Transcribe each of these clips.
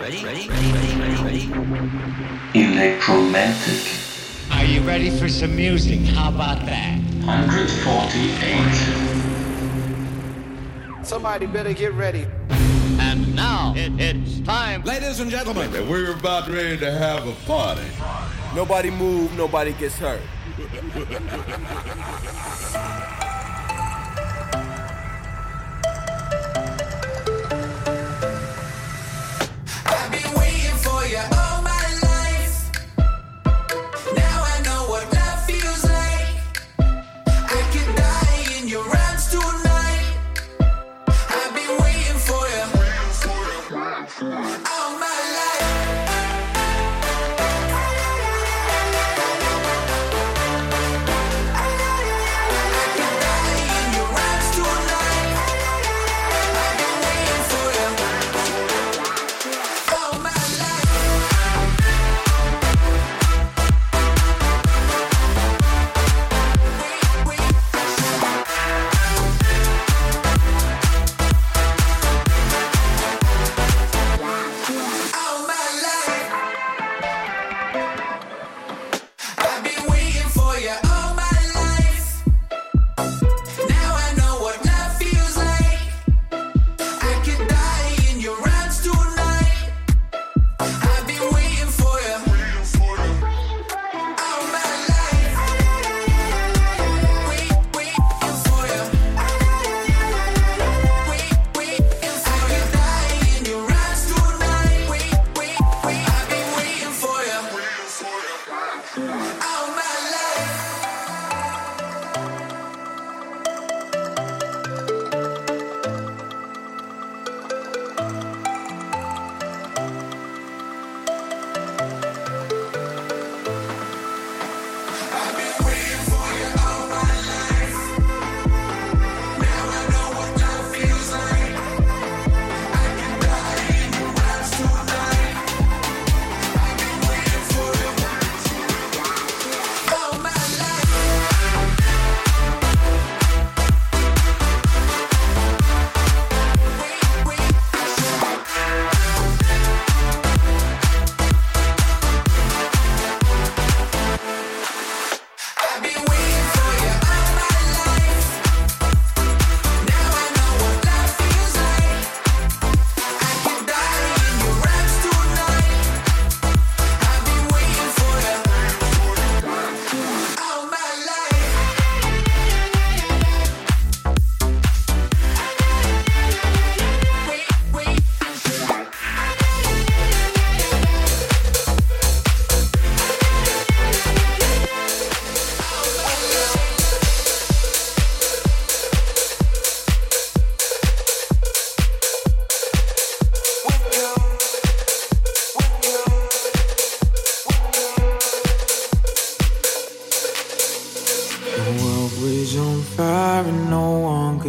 Ready? Ready? Ready? Ready? Ready? Electromantic Are you ready for some music? How about that? 148. Somebody better get ready. And now it, it's time. Ladies and gentlemen, And we're about ready to have a party. Nobody move, nobody gets hurt.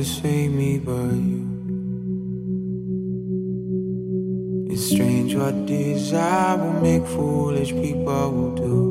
could save me but you. It's strange what desire will make foolish people do.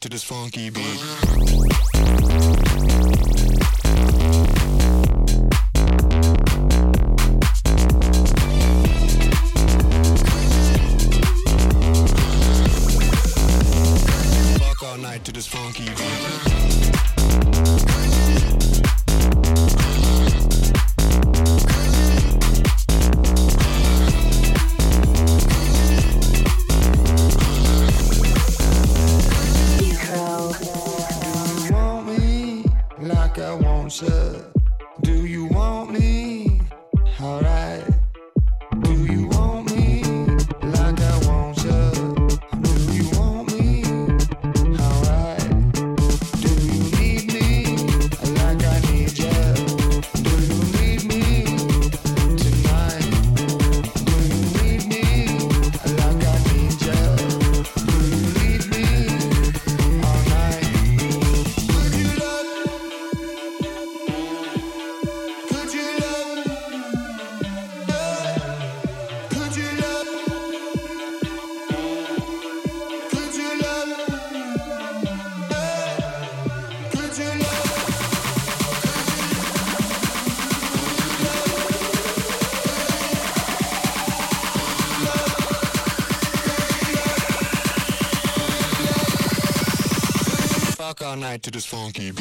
To this funky beat. To this funky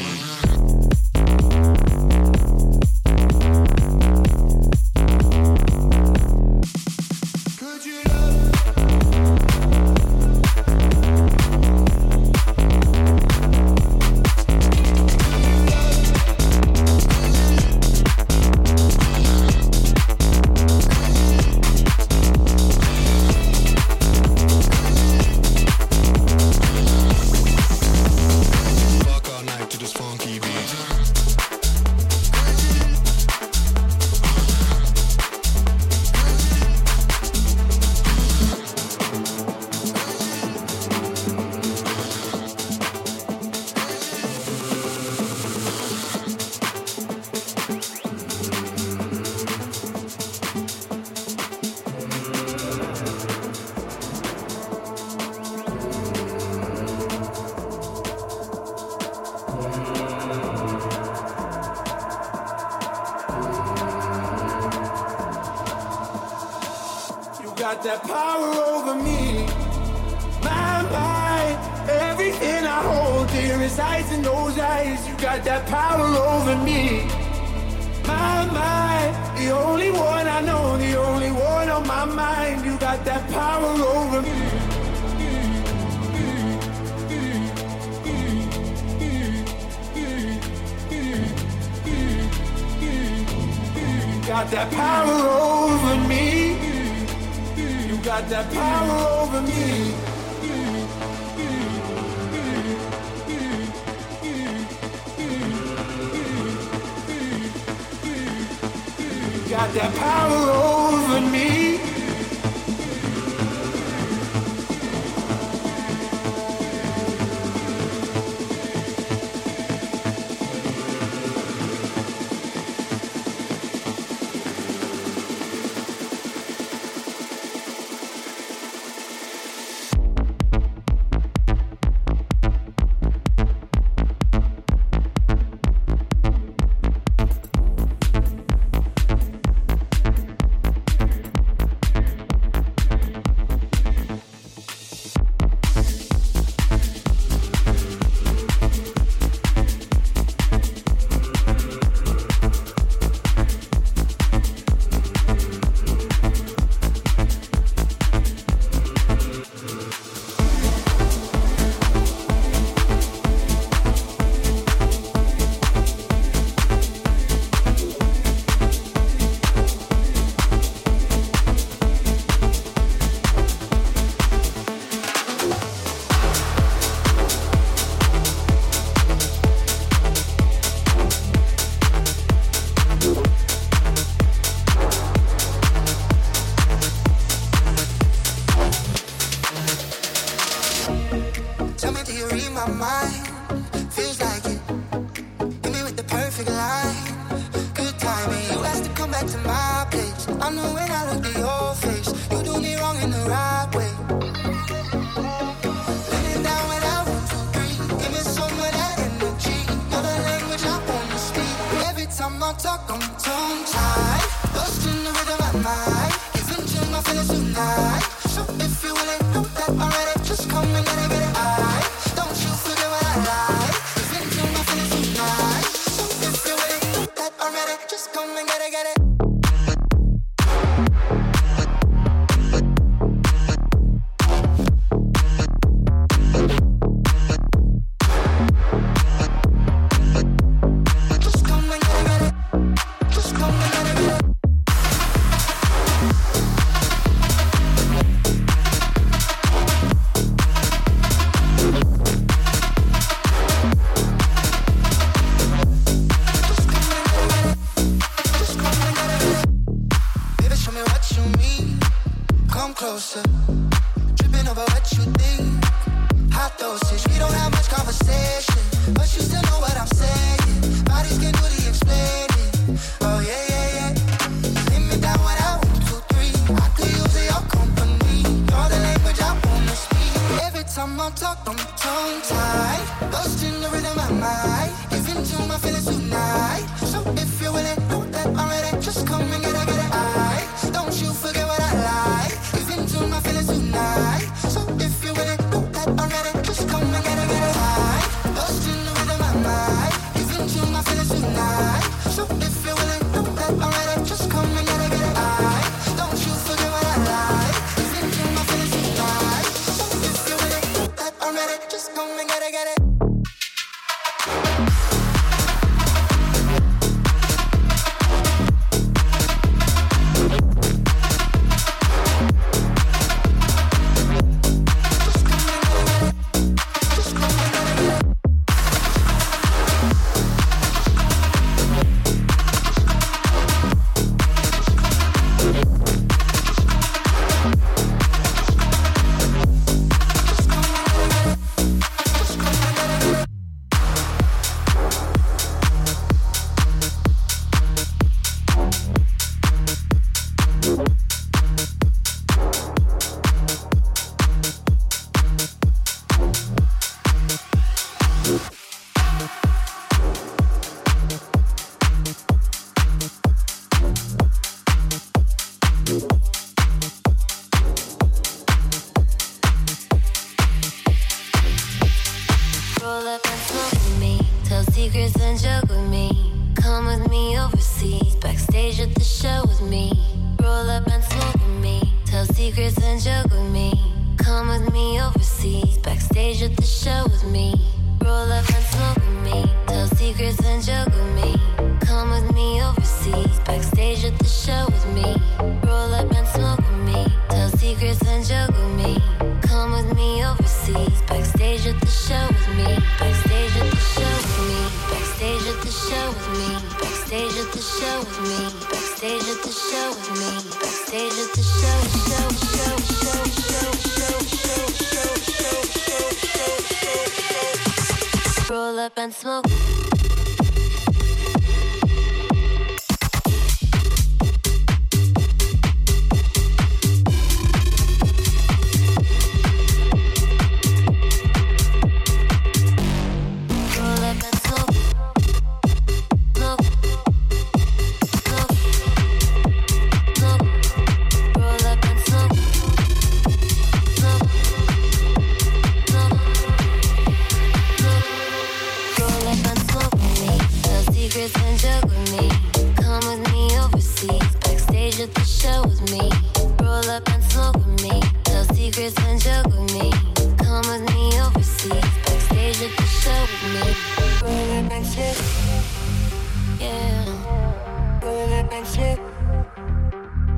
Eh.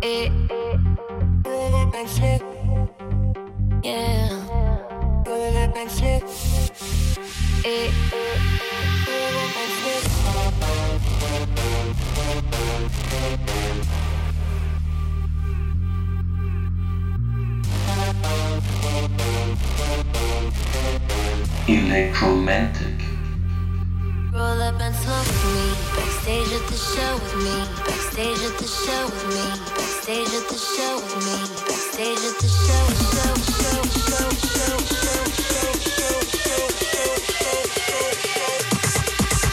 Eh. Electromantic. Roll up and smoke with me, backstage at the show with me the show with me. Backstage at the show with me. Backstage at the show.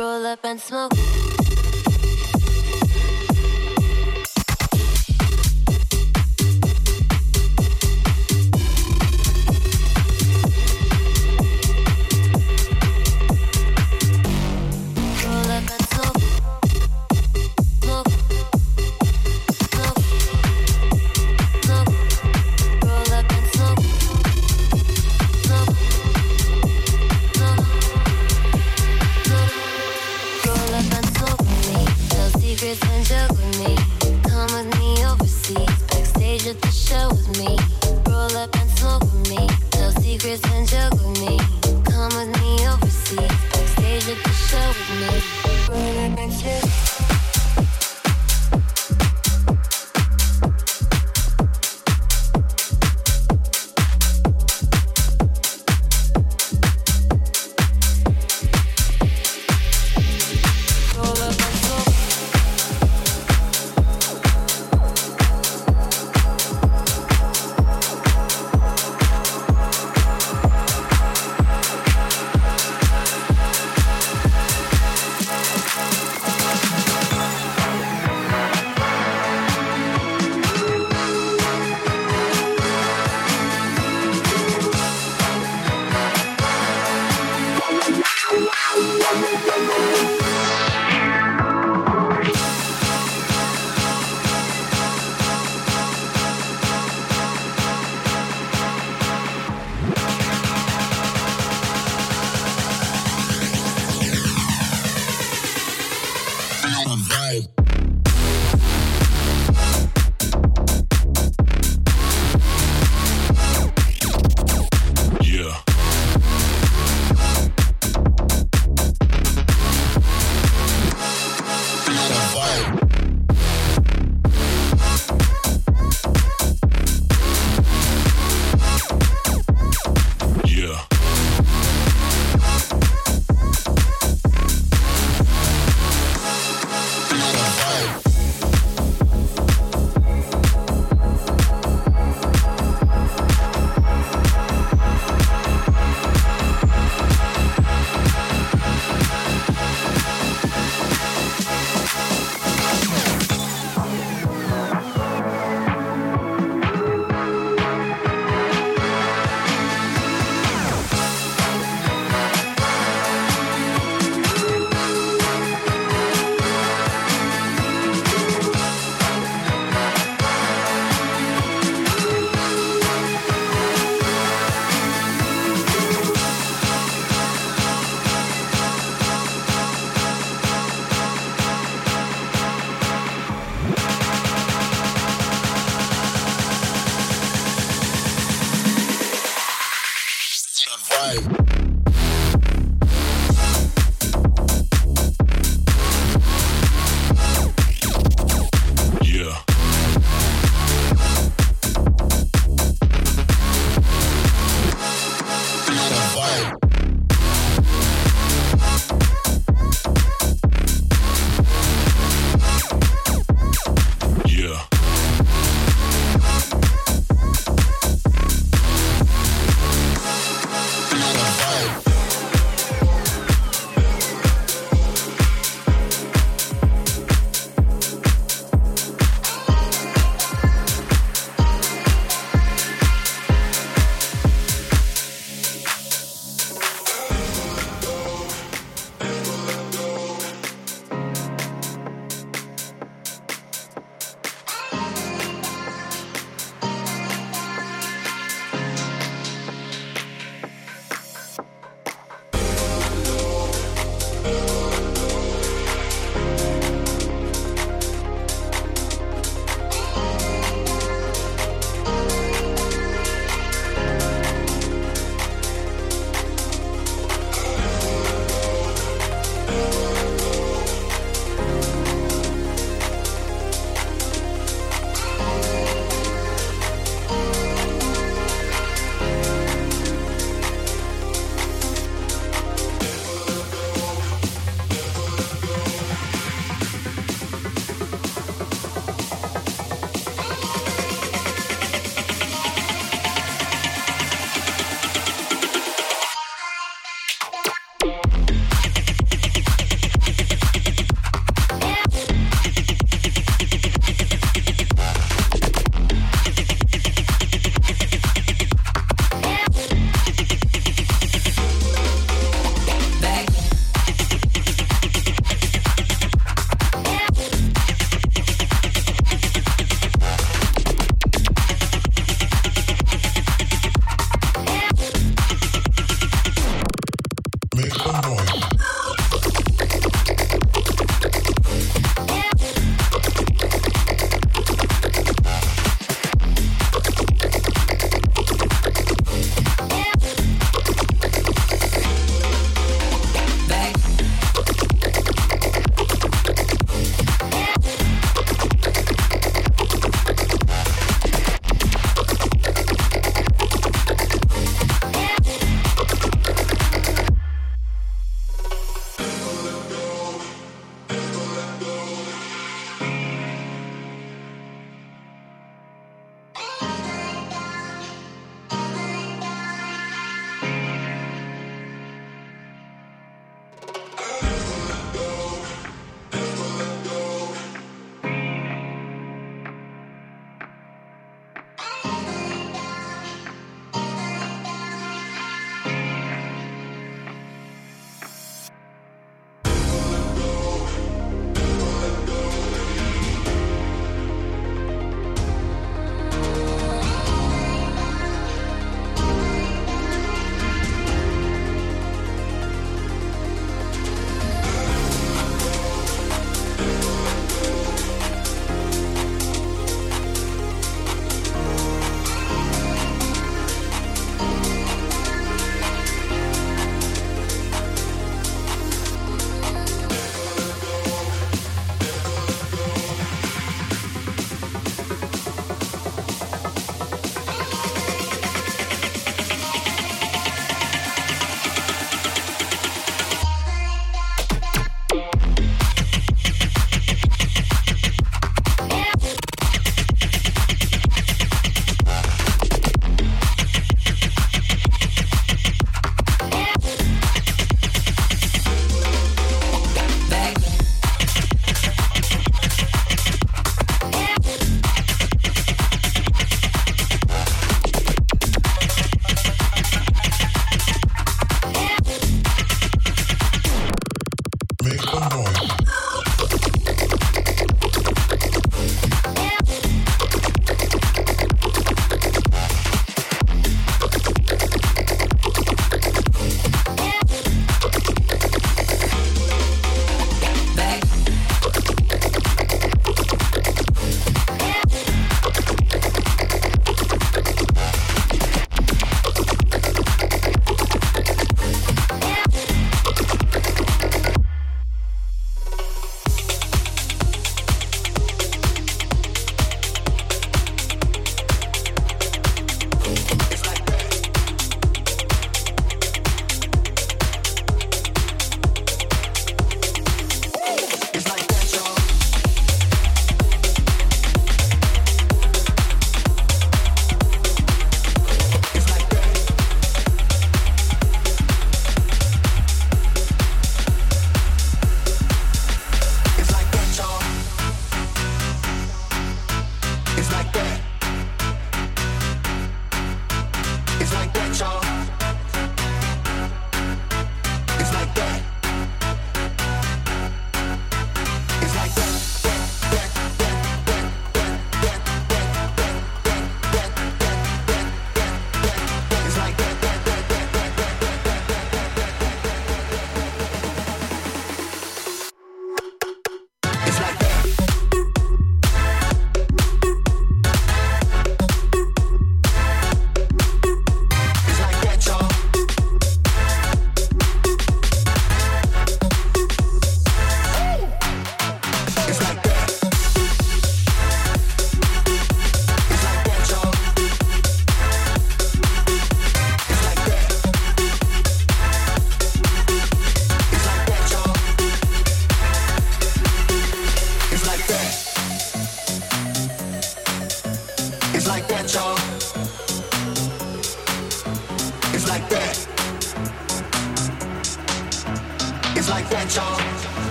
Roll up and smoke.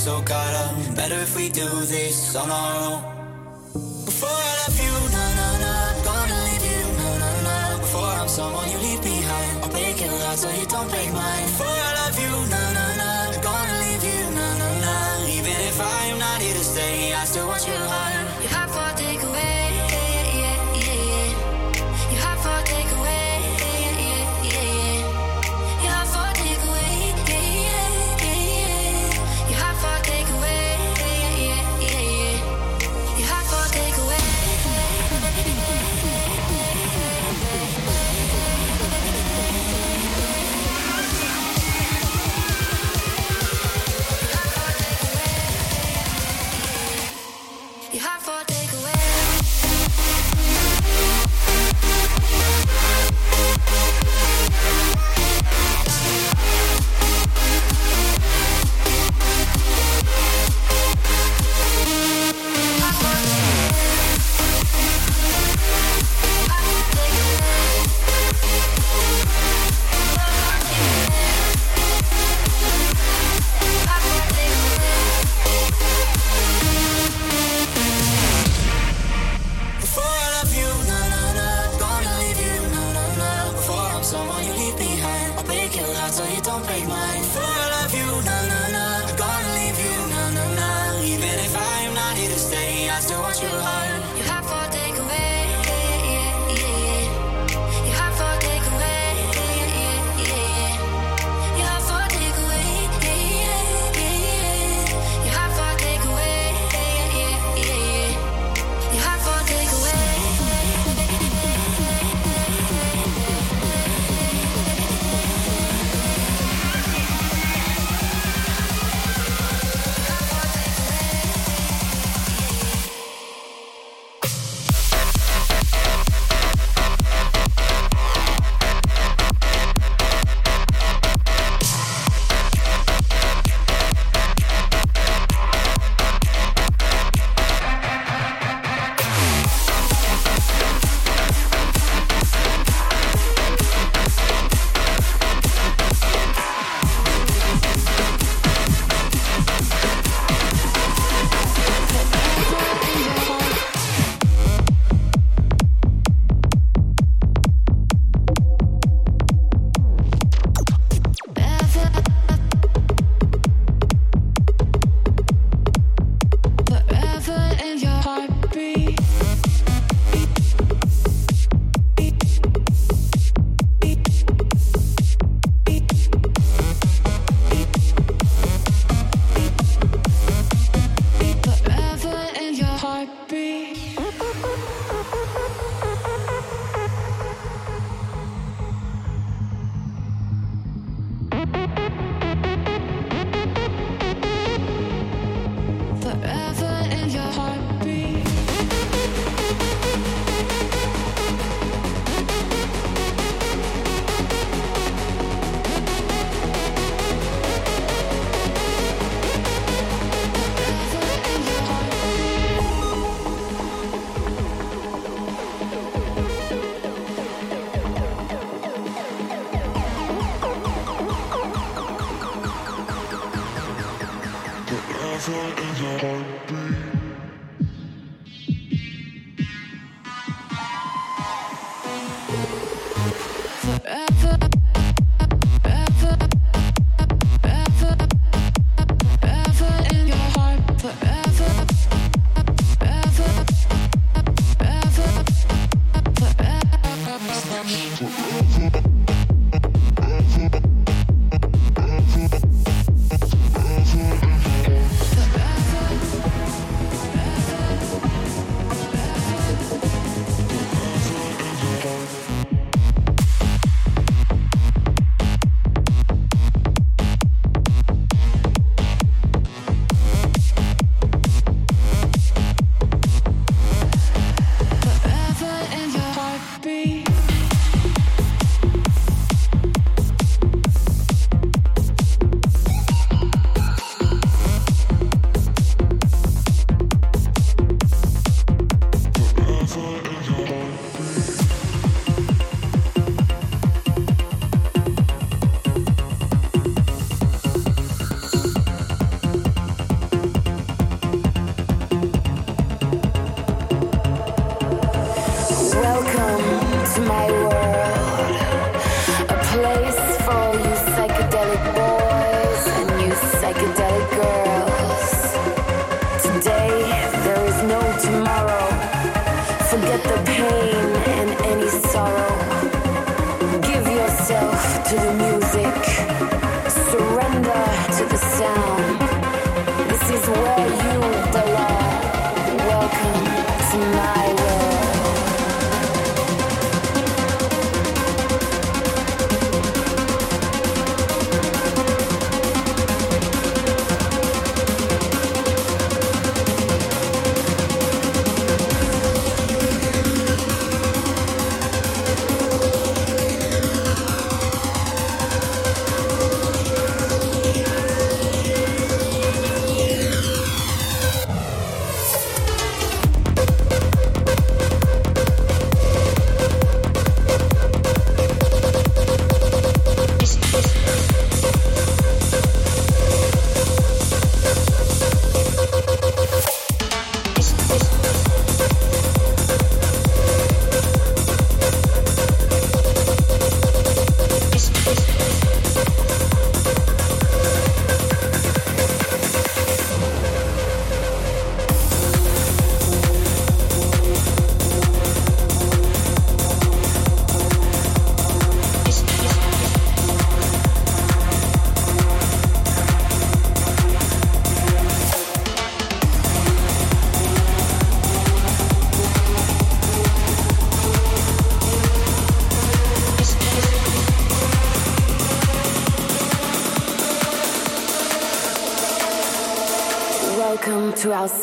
so caught up. Better if we do this on our own.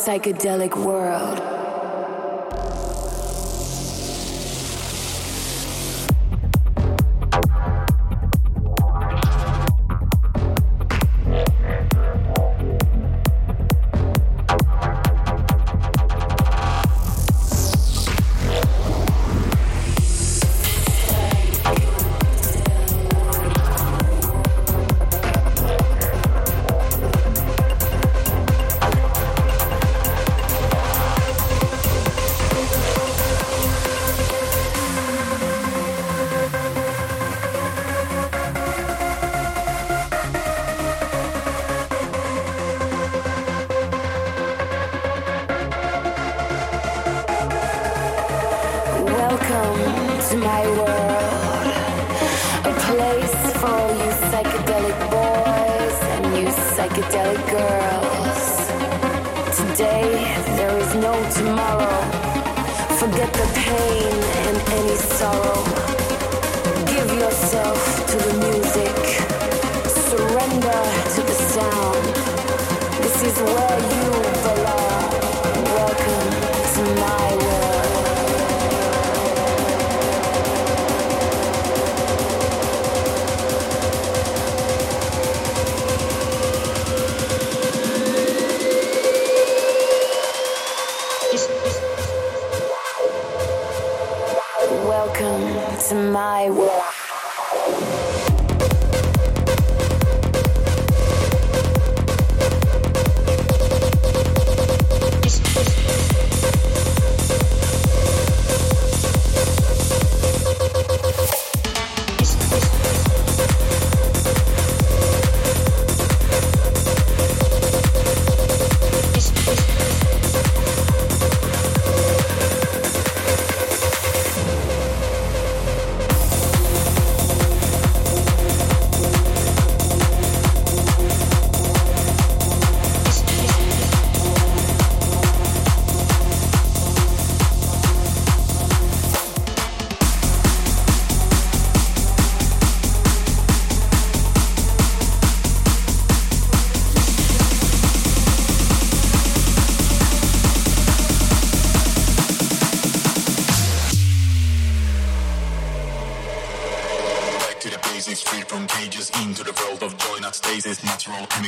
Psychedelic world.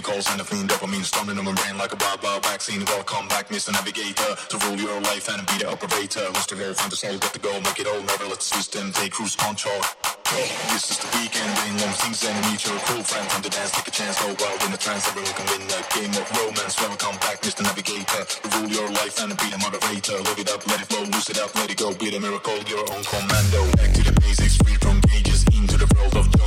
Natural chemicals and a clean dopamine storming in my brain like a wild vaccine. Welcome back, Mr. Navigator, to rule your life and be the operator. Who's to go, find the soul, get the goal, make it all, never let the system take cruise control. Oh, this is the weekend, ain't long things and meet your cool friend on the dance, take a chance, go wild in the trance, everyone can win a game of romance. Welcome back, Mr. Navigator. Rule your life and be the moderator. Look it up, let it flow, loose it up, let it go, be the miracle, your own commando. Back to the basics, free from cages, into the world of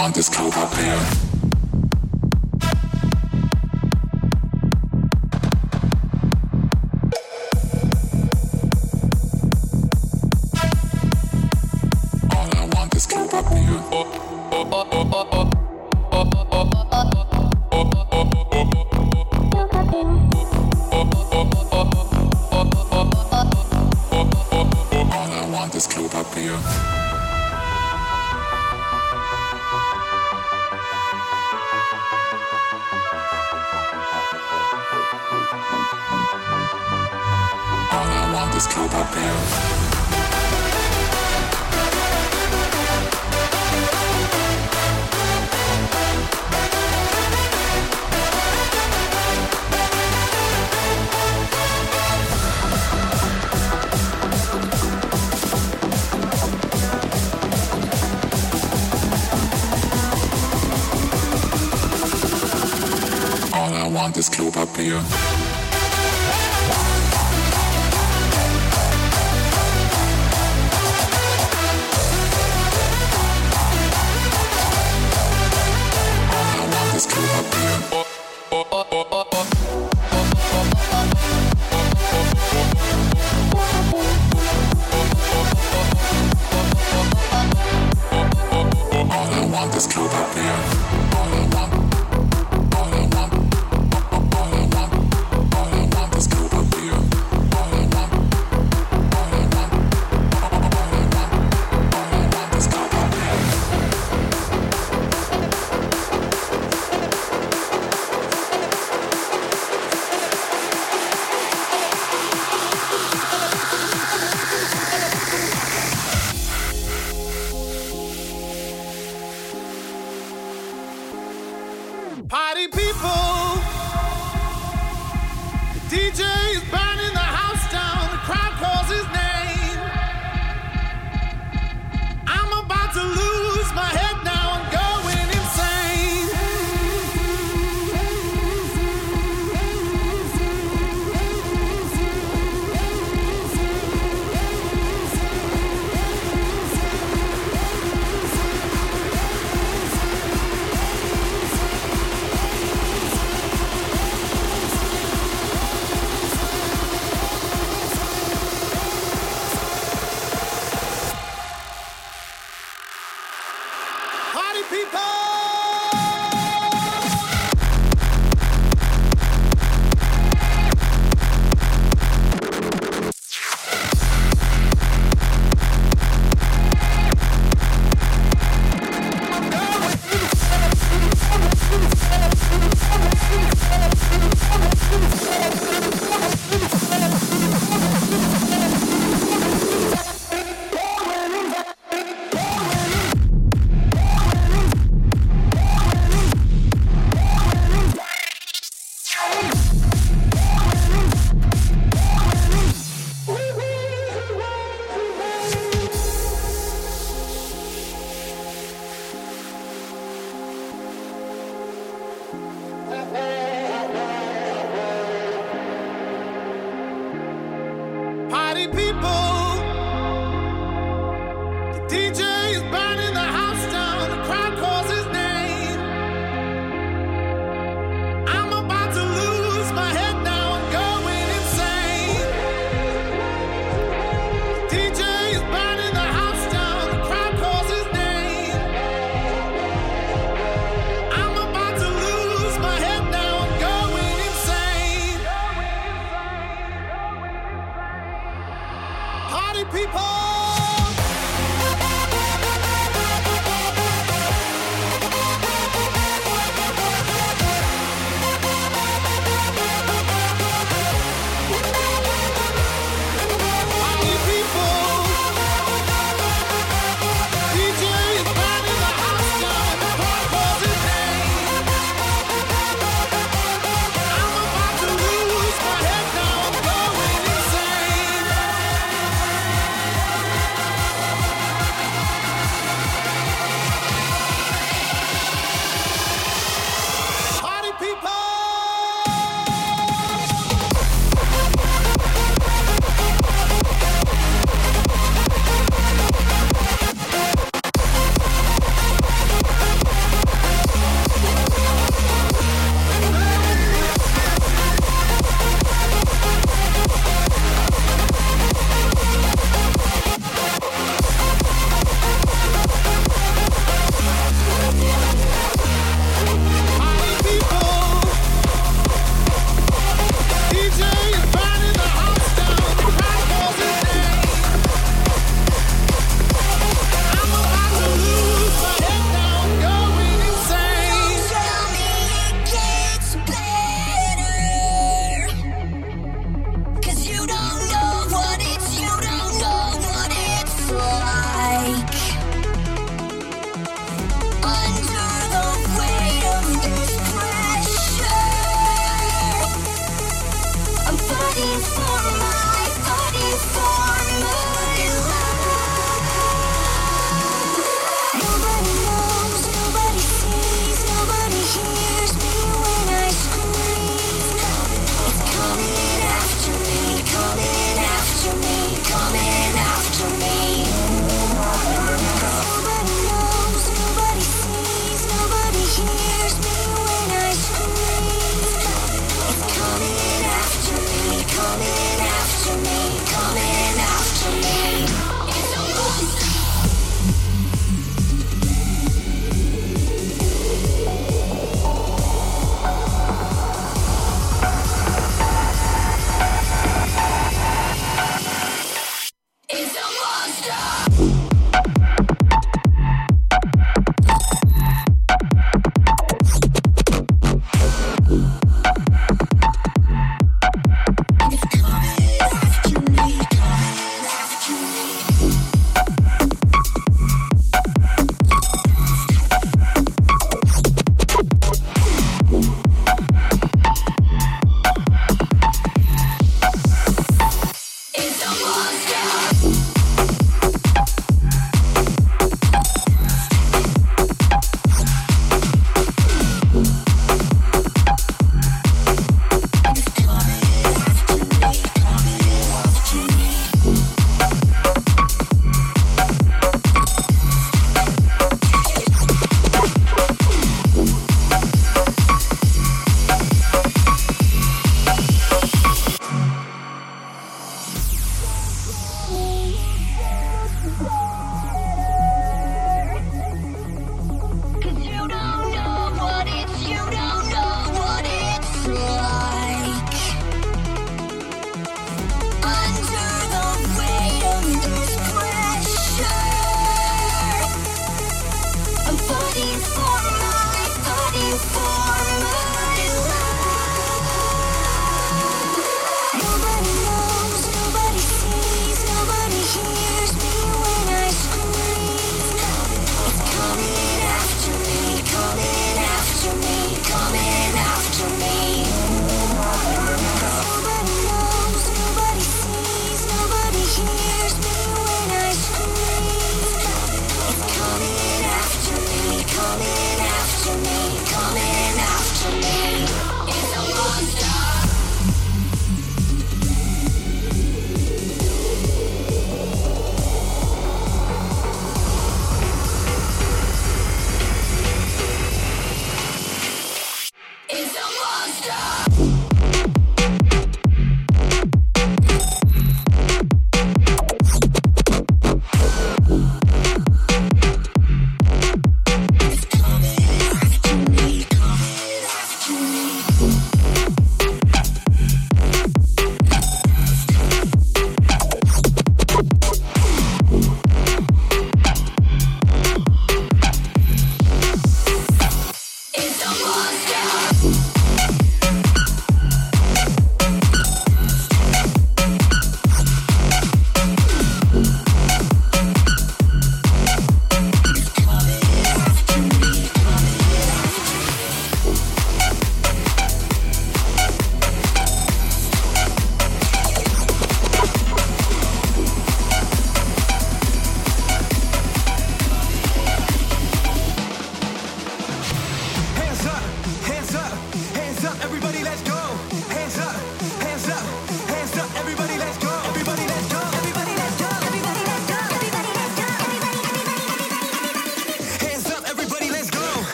want this cover band.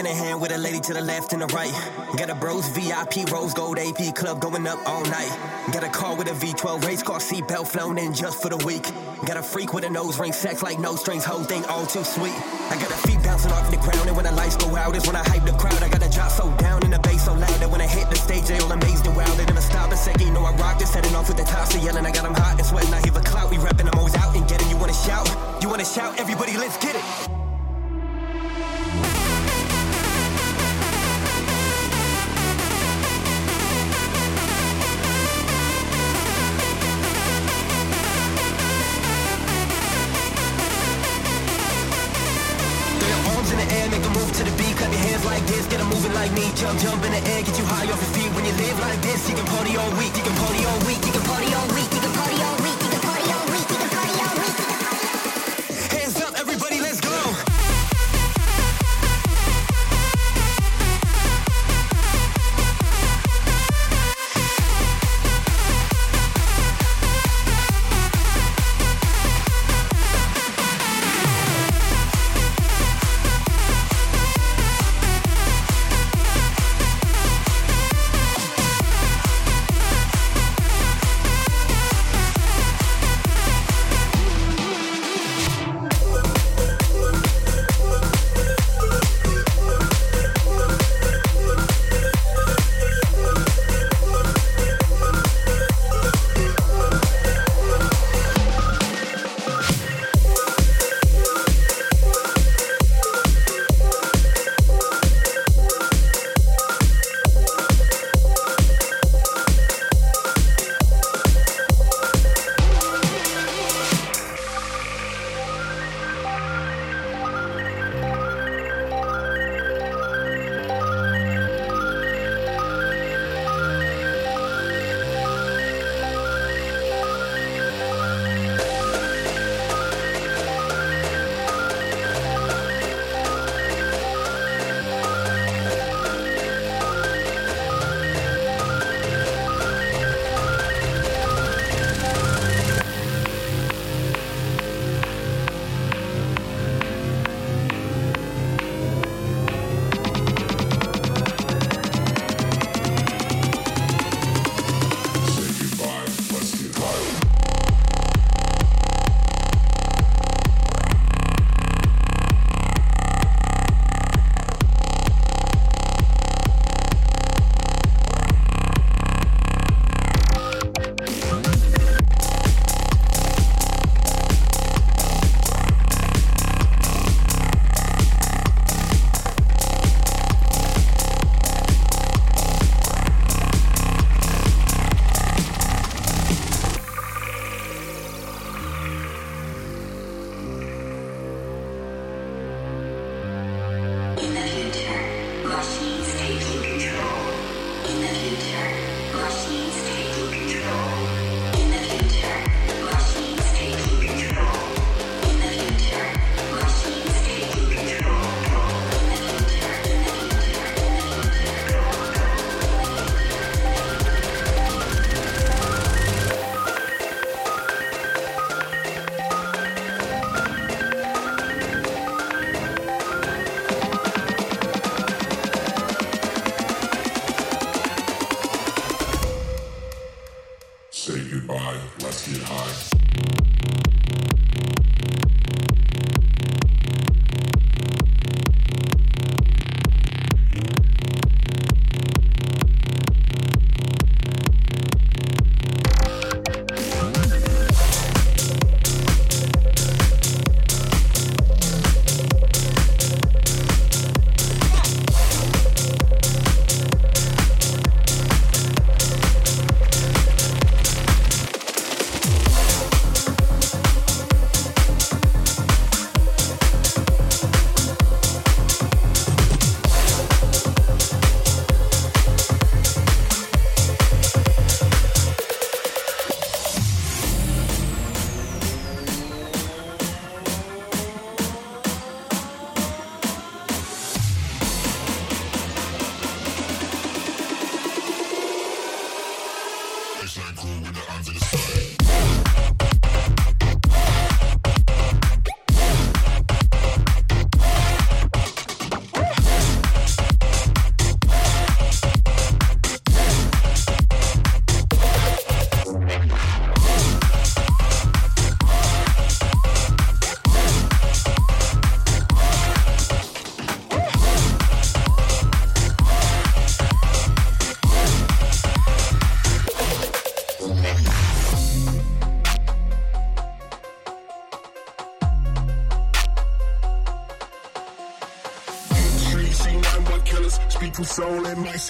In a hand with a lady to the left and the right. Got a bros VIP rose gold AP club going up all night. Got a car with a V12 race car seatbelt flown in just for the week. Got a freak with a nose ring, sex like no strings, whole thing all too sweet. I got a feet bouncing off the ground, and when the lights go out, is when I hype the crowd. I got a drop so down and the bass so loud that when I hit the stage, they all amazed and wild. They never stop a second, you know I rock this, setting off with the tops of yelling. I got them hot and sweating, I hear the clout. We repping, I'm always out and getting. You wanna shout? You wanna shout? Everybody, let's get it. Like me. Jump, jump in the air, get you high off your feet. When you live like this, you can party all week. You can party all week. You can party all week. You can party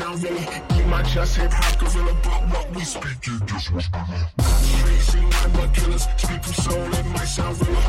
sound me, Keep my chest hip hop gorilla But what we speaking just was Streets in but killers Speak from soul, it might sound real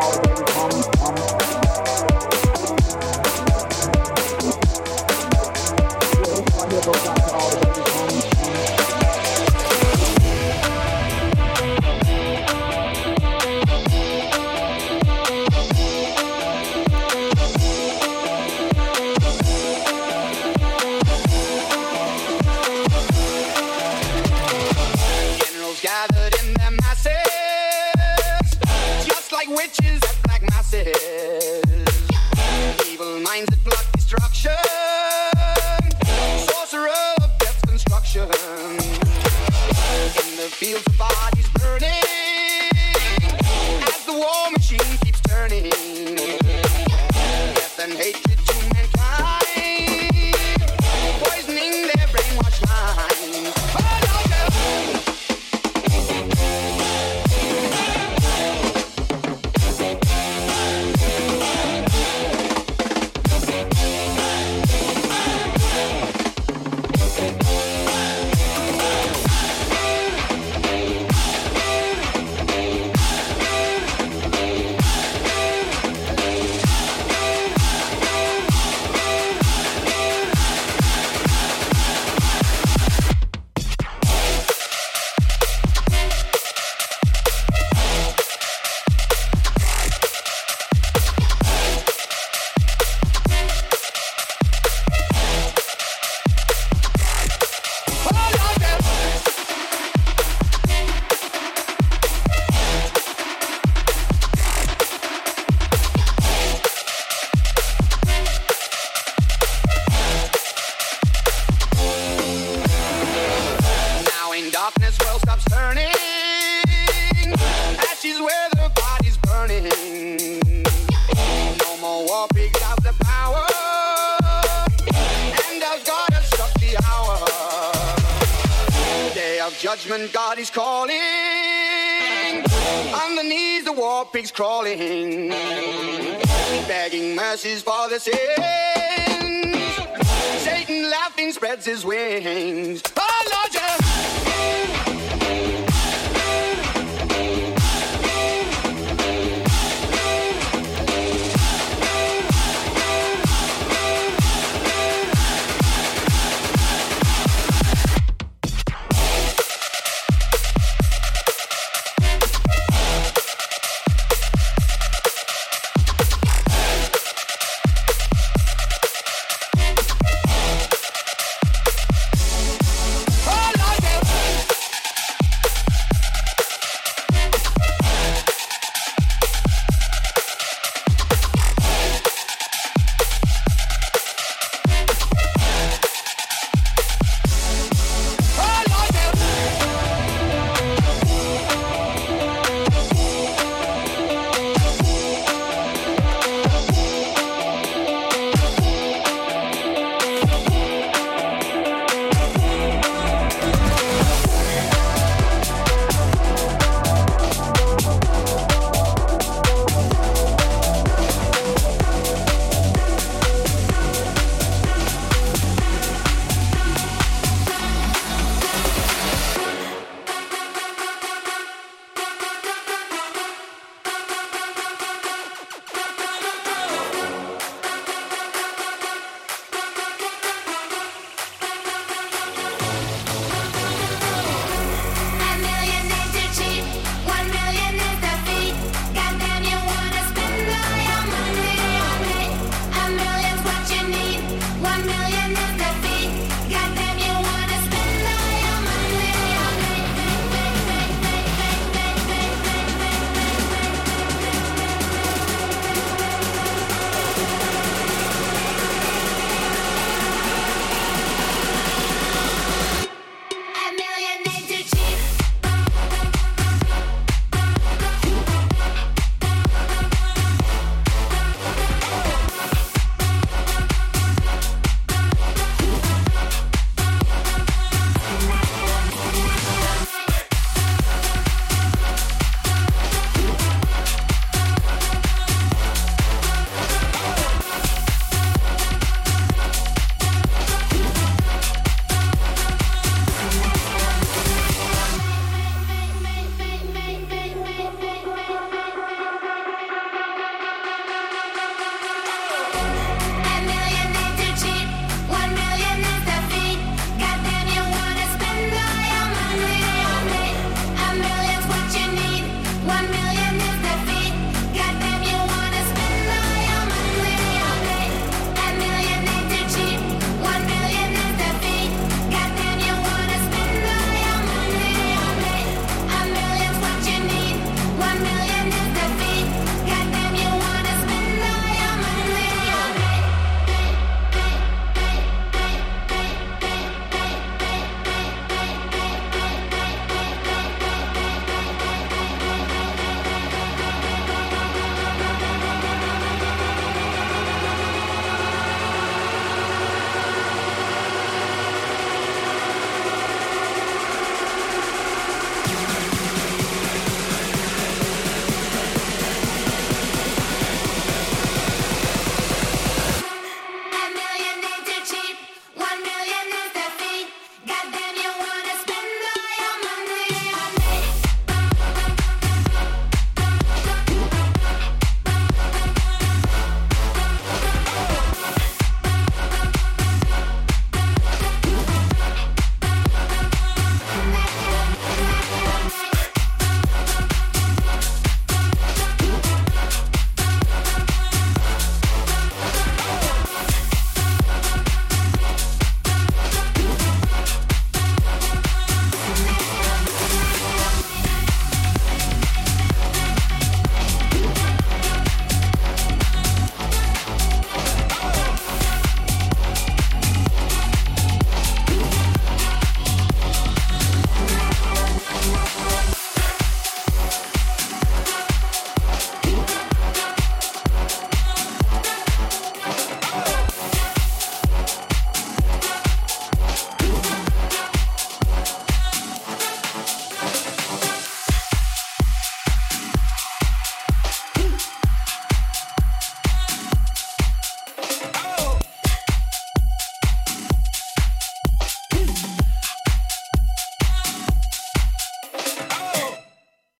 goes out